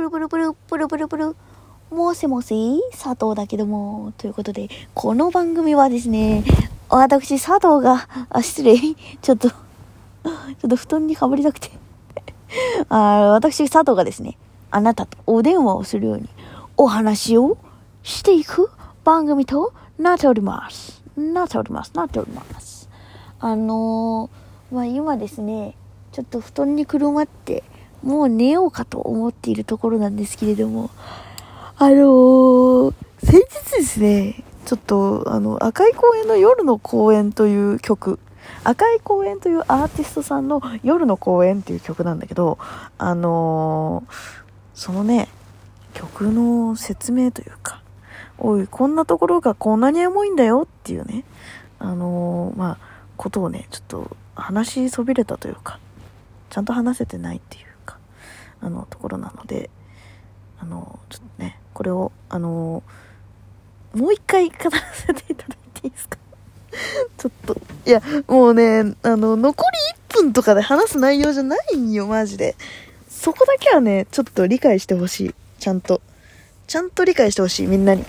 プルプルプル、プルプルプル。もしもし？佐藤だけども。ということで、この番組はですね、私佐藤が、あ、失礼。ちょっと、ちょっと布団にかぶりたくて。あ私佐藤がですね、あなたとお電話をするようにお話をしていく番組となっております。なっております。なっております。あのー、まあ、今ですね、ちょっと布団にくるまって、もう寝ようかと思っているところなんですけれども、あのー、先日ですね、ちょっと、あの、赤い公園の夜の公園という曲、赤い公園というアーティストさんの夜の公園っていう曲なんだけど、あのー、そのね、曲の説明というか、おい、こんなところがこんなにエモいんだよっていうね、あのー、まあ、ことをね、ちょっと話しそびれたというか、ちゃんと話せてないっていう、あの、ところなので、あの、ちょっとね、これを、あの、もう一回語らせていただいていいですか？ちょっと、いや、もうね、あの、残り1分とかで話す内容じゃないんよ、マジで。そこだけはね、ちょっと理解してほしい。ちゃんと。ちゃんと理解してほしい、みんなに。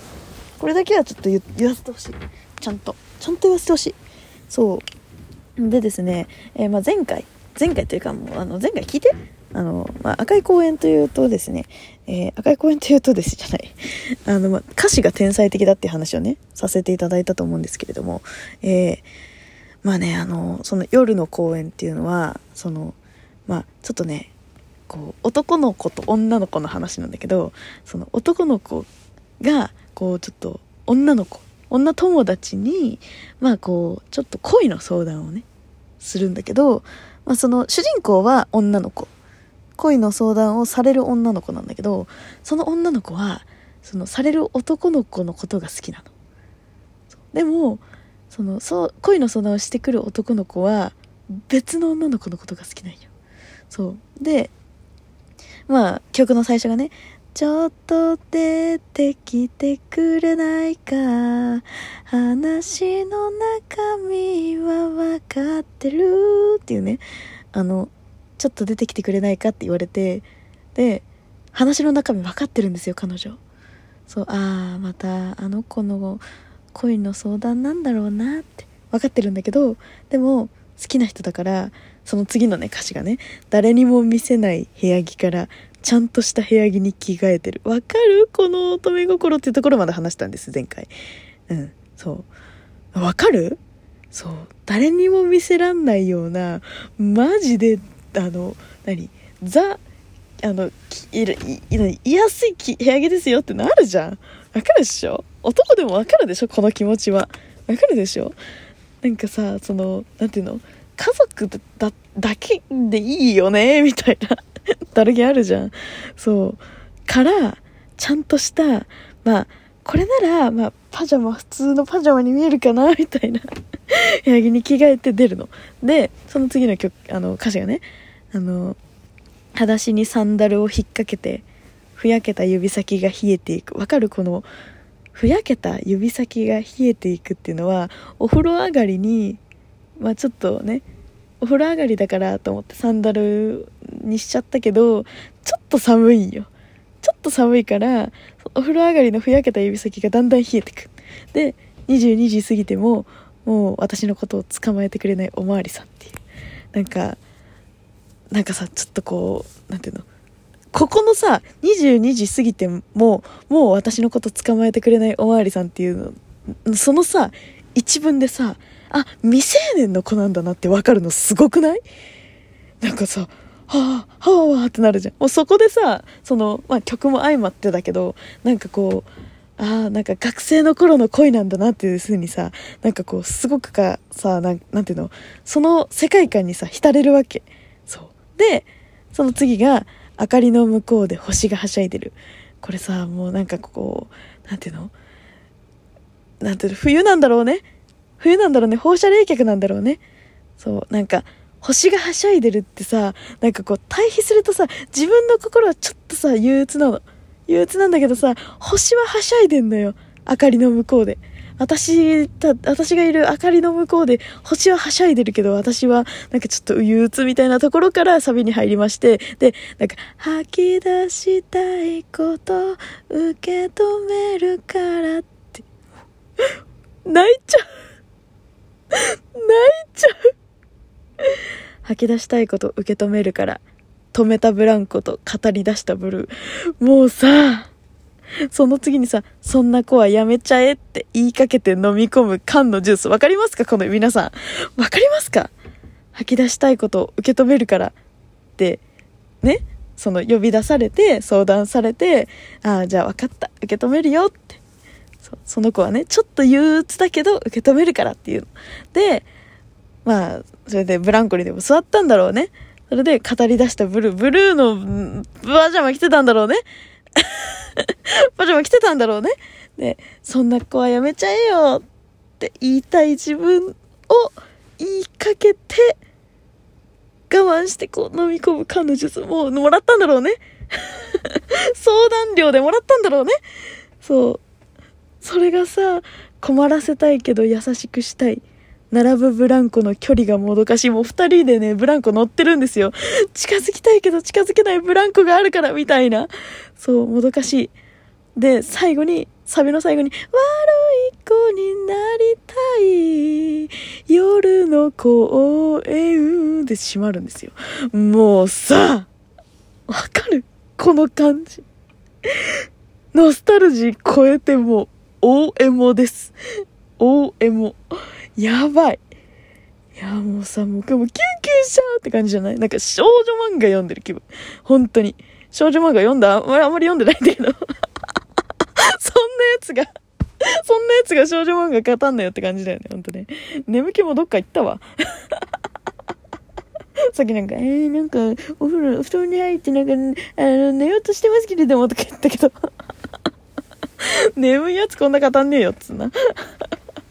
これだけはちょっと言わせてほしい。ちゃんと。ちゃんと言わせてほしい。そう。でですね、えー、まあ、前回、前回というかもう、あの、前回聞いてあの、まあ、赤い公園というとですね、えー、赤い公園というとですじゃない。あの、まあ、歌詞が天才的だっていう話をね、させていただいたと思うんですけれども、えー、まあね、あの、その夜の公園っていうのは、その、まあ、ちょっとね、こう、男の子と女の子の話なんだけど、その男の子が、こう、ちょっと、女の子、女友達に、まあこう、ちょっと恋の相談をね、するんだけど、まあ、その主人公は女の子恋の相談をされる女の子なんだけどその女の子はそのされる男の子のことが好きなの。でもそのそう恋の相談をしてくる男の子は別の女の子のことが好きなんよ。そう。でまあ曲の最初がねちょっと出てきてくれないか話の中身は分かってる？っていうね。あのちょっと出てきてくれないかって言われてで話の中身分かってるんですよ彼女そうああまたあの子の恋の相談なんだろうなって分かってるんだけどでも好きな人だからその次のね歌詞がね誰にも見せない部屋着からちゃんとした部屋着に着替えてる。わかる？この乙女心っていうところまで話したんです、前回。うん、そう。わかる？そう。誰にも見せらんないような、マジで、あの、何？ザ、あの、い、い、いやすい部屋着ですよってなるじゃん。わかるでしょ？男でもわかるでしょ？この気持ちは。わかるでしょ？なんかさ、その、なんていうの？家族だ、だけでいいよね？みたいな。だるげあるじゃん。そう。から、ちゃんとした、まあ、これなら、まあ、パジャマ、普通のパジャマに見えるかなみたいな 部屋着に着替えて出るの。で、その次の曲、あの、歌詞がね、あの、裸足にサンダルを引っ掛けて、ふやけた指先が冷えていく。わかるこの、ふやけた指先が冷えていくっていうのは、お風呂上がりに、まあちょっとね、お風呂上がりだからと思ってサンダルにしちゃったけど、ちょっと寒いよ。ちょっと寒いから、お風呂上がりのふやけた指先がだんだん冷えてく。で、22時過ぎても、もう私のことを捕まえてくれないおまわりさんっていう。なんか、なんかさ、ちょっとこう、なんていうの？ここのさ、22時過ぎても、もう私のこと捕まえてくれないおまわりさんっていうの、そのさ、一文でさ、あ、未成年の子なんだなってわかるのすごくない？なんかさ、はあ、はあ、はあってなるじゃん。もうそこでさ、その、まあ曲も相まってだけど、なんかこう、ああ、なんか学生の頃の恋なんだなっていう風にさ、なんかこう、すごくか、さ、なんなんていうの、その世界観にさ、浸れるわけ。そう。で、その次が、明かりの向こうで星がはしゃいでる。これさ、もうなんかこう、なんていうの？なんていうの、冬なんだろうね。冬なんだろうね。放射冷却なんだろうね。そう、なんか、星がはしゃいでるってさ、なんかこう、対比するとさ、自分の心はちょっとさ、憂鬱なの。憂鬱なんだけどさ、星ははしゃいでんのよ。明かりの向こうで。私た、私がいる明かりの向こうで星ははしゃいでるけど、私はなんかちょっと憂鬱みたいなところからサビに入りまして、で、なんか、吐き出したいこと受け止めるからって、泣いちゃう 泣いちゃう 吐き出したいこと受け止めるから、止めたブランコと語り出したブルー。もうさ、その次にさ、そんな子はやめちゃえって言いかけて飲み込む缶のジュース。わかりますか？この皆さん。わかりますか？吐き出したいことを受け止めるからって、ね、その呼び出されて、相談されて、ああ、じゃあ分かった。受け止めるよってそ。その子はね、ちょっと憂鬱だけど受け止めるからっていうで、まあ、それでブランコにでも座ったんだろうね。それで語り出したブルー、ブルーのパジャマ着てたんだろうね。パジャマ着てたんだろうね。で、そんな子はやめちゃえよって言いたい自分を言いかけて、我慢してこう飲み込む彼女ももらったんだろうね。相談料でもらったんだろうね。そう。それがさ、困らせたいけど優しくしたい。並ぶブランコの距離がもどかしい。もう二人でね、ブランコ乗ってるんですよ。近づきたいけど近づけないブランコがあるから、みたいな。そう、もどかしい。で、最後に、サビの最後に、悪い子になりたい、夜の公園で閉まるんですよ。もうさ、わかる？この感じ。ノスタルジー超えても、大エモです。大エモ。やばい。いや、もうさ、もう、もう救急車って感じじゃない？なんか少女漫画読んでる気分。本当に。少女漫画読んだ？あんまり読んでないんだけど。そんなやつがそんなやつが少女漫画語んなよって感じだよね、ほんとね。眠気もどっか行ったわ。さっきなんか、えー、なんか、お風呂、布団に入ってなんか、あの、寝ようとしてますけれども、とか言ったけど。眠いやつこんな語んねえよ、っつうな。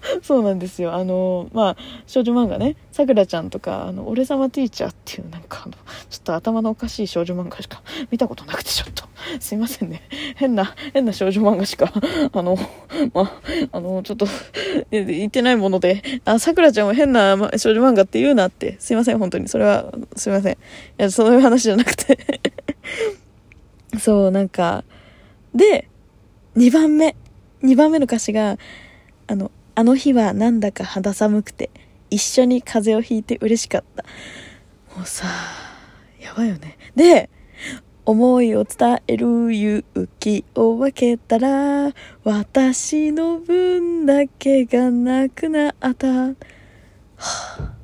そうなんですよ。あの、まあ、少女漫画ね、さくらちゃんとか、あの、俺様ティーチャーっていうなんかあの、ちょっと頭のおかしい少女漫画しか見たことなくてちょっと、すいませんね。変な、変な少女漫画しか、あの、まあ、あの、ちょっと、言ってないもので、あ、さくらちゃんは変な少女漫画って言うなって、すいません、本当に。それは、すいません。いや、そういう話じゃなくてそう、なんか、で、2番目。2番目の歌詞が、あの、あの日はなんだか肌寒くて、一緒に風邪をひいて嬉しかった。もうさ、やばいよね。で、思いを伝える勇気を分けたら、私の分だけがなくなった。はあ、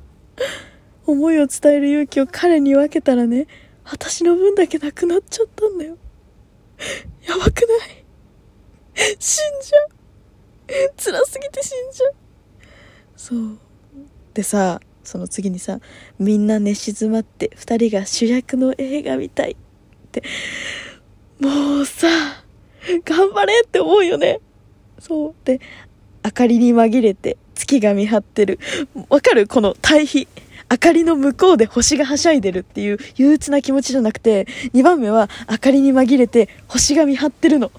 思いを伝える勇気を彼に分けたらね、私の分だけなくなっちゃったんだよ。やばくない？死んじゃう。辛すぎて死んじゃう。そう。でさ、その次にさ、みんな寝静まって二人が主役の映画見たいって。もうさ、頑張れって思うよね。そう。で、明かりに紛れて月が見張ってる。わかる？この対比。明かりの向こうで星がはしゃいでるっていう憂鬱な気持ちじゃなくて、2番目は明かりに紛れて星が見張ってるの。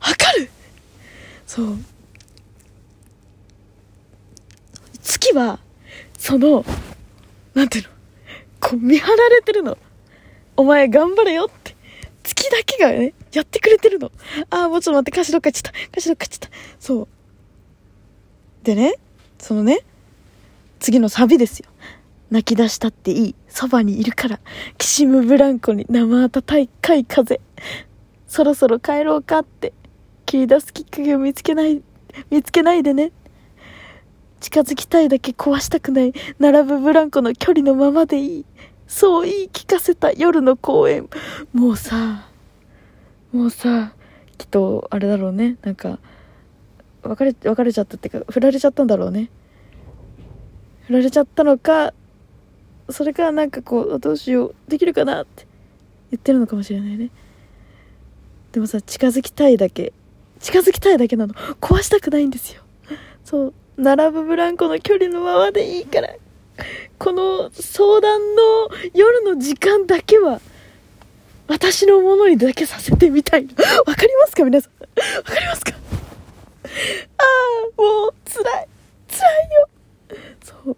わかる？そう。月は、その、なんていうの、こう見張られてるの。お前頑張れよって。月だけがね、やってくれてるの。ああ、もうちょっと待って、歌詞どっか行っちゃった。歌詞どっか行っちゃった。そう。でね、そのね、次のサビですよ。泣き出したっていい。そばにいるから。きしむブランコに生温かい風。そろそろ帰ろうかって。切り出すきっかけを見つけない、見つけないでね。近づきたいだけ壊したくない。並ぶブランコの距離のままでいい。そう言い聞かせた夜の公園。もうさ、もうさ、きっと、あれだろうね。なんか、別れ、別れちゃったっていうか、振られちゃったんだろうね。振られちゃったのか、それかなんかこう、どうしよう、できるかなって言ってるのかもしれないね。でもさ、近づきたいだけ、近づきたいだけなの。壊したくないんですよ。そう。並ぶブランコの距離のままでいいから、この相談の夜の時間だけは、私のものにだけさせてみたい。わかりますか皆さん？わかりますか？ああもう辛い。辛いよ。そう。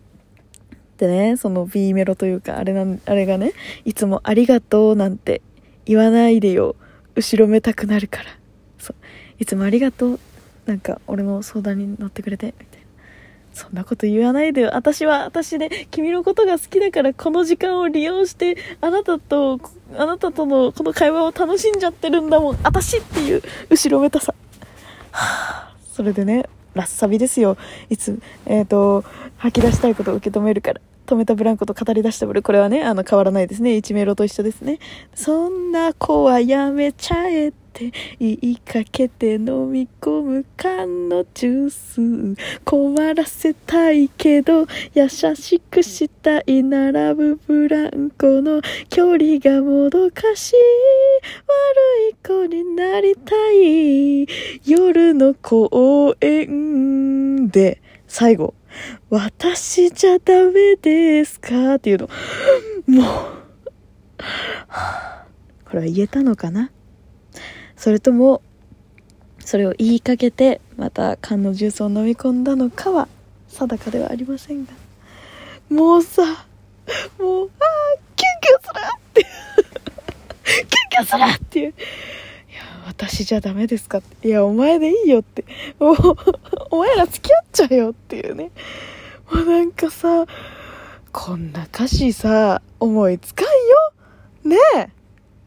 でねその B メロというかあれなんあれがねいつも「ありがとう」なんて言わないでよ。後ろめたくなるから。そう。いつもありがとう。なんか俺の相談に乗ってくれてみたいな。そんなこと言わないでよ。私は私で君のことが好きだからこの時間を利用してあなたとあなたとのこの会話を楽しんじゃってるんだもん。私っていう後ろめたさ。は あそれでねラッサビですよ。いつえっ、ー、と吐き出したいことを受け止めるから止めたブランコと語り出したブルこれはねあの変わらないですね。1メロと一緒ですね。そんな子はやめちゃえって。て言いかけて飲み込む缶のジュース。困らせたいけど優しくしたい並ぶブランコの距離がもどかしい。悪い子になりたい。夜の公園で。最後。私じゃダメですか？っていうの。もう。これは言えたのかな？それともそれを言いかけてまた缶のジュースを飲み込んだのかは定かではありませんが。もうさもうああキュンキュンするってキュンキュンするっていう。いや私じゃダメですか。っていやお前でいいよって。もうお前ら付き合っちゃえよっていうね。もうなんかさこんな歌詞さ思いつかんよ。ねえ。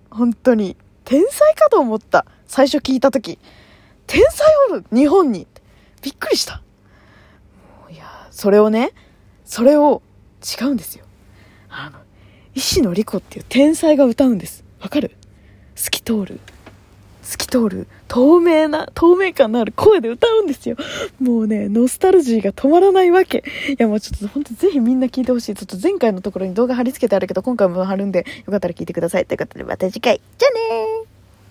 本当に。天才かと思った。最初聞いた時。天才おる日本にびっくりした。いや、それをね、それを違うんですよ。あの、石野莉子っていう天才が歌うんです。わかる？透き通る。透き通る透明な、透明感のある声で歌うんですよ。もうね、ノスタルジーが止まらないわけ。いやもうちょっと本当ぜひみんな聞いてほしい。ちょっと前回のところに動画貼り付けてあるけど、今回も貼るんで、よかったら聞いてください。ということでまた次回。じゃあねー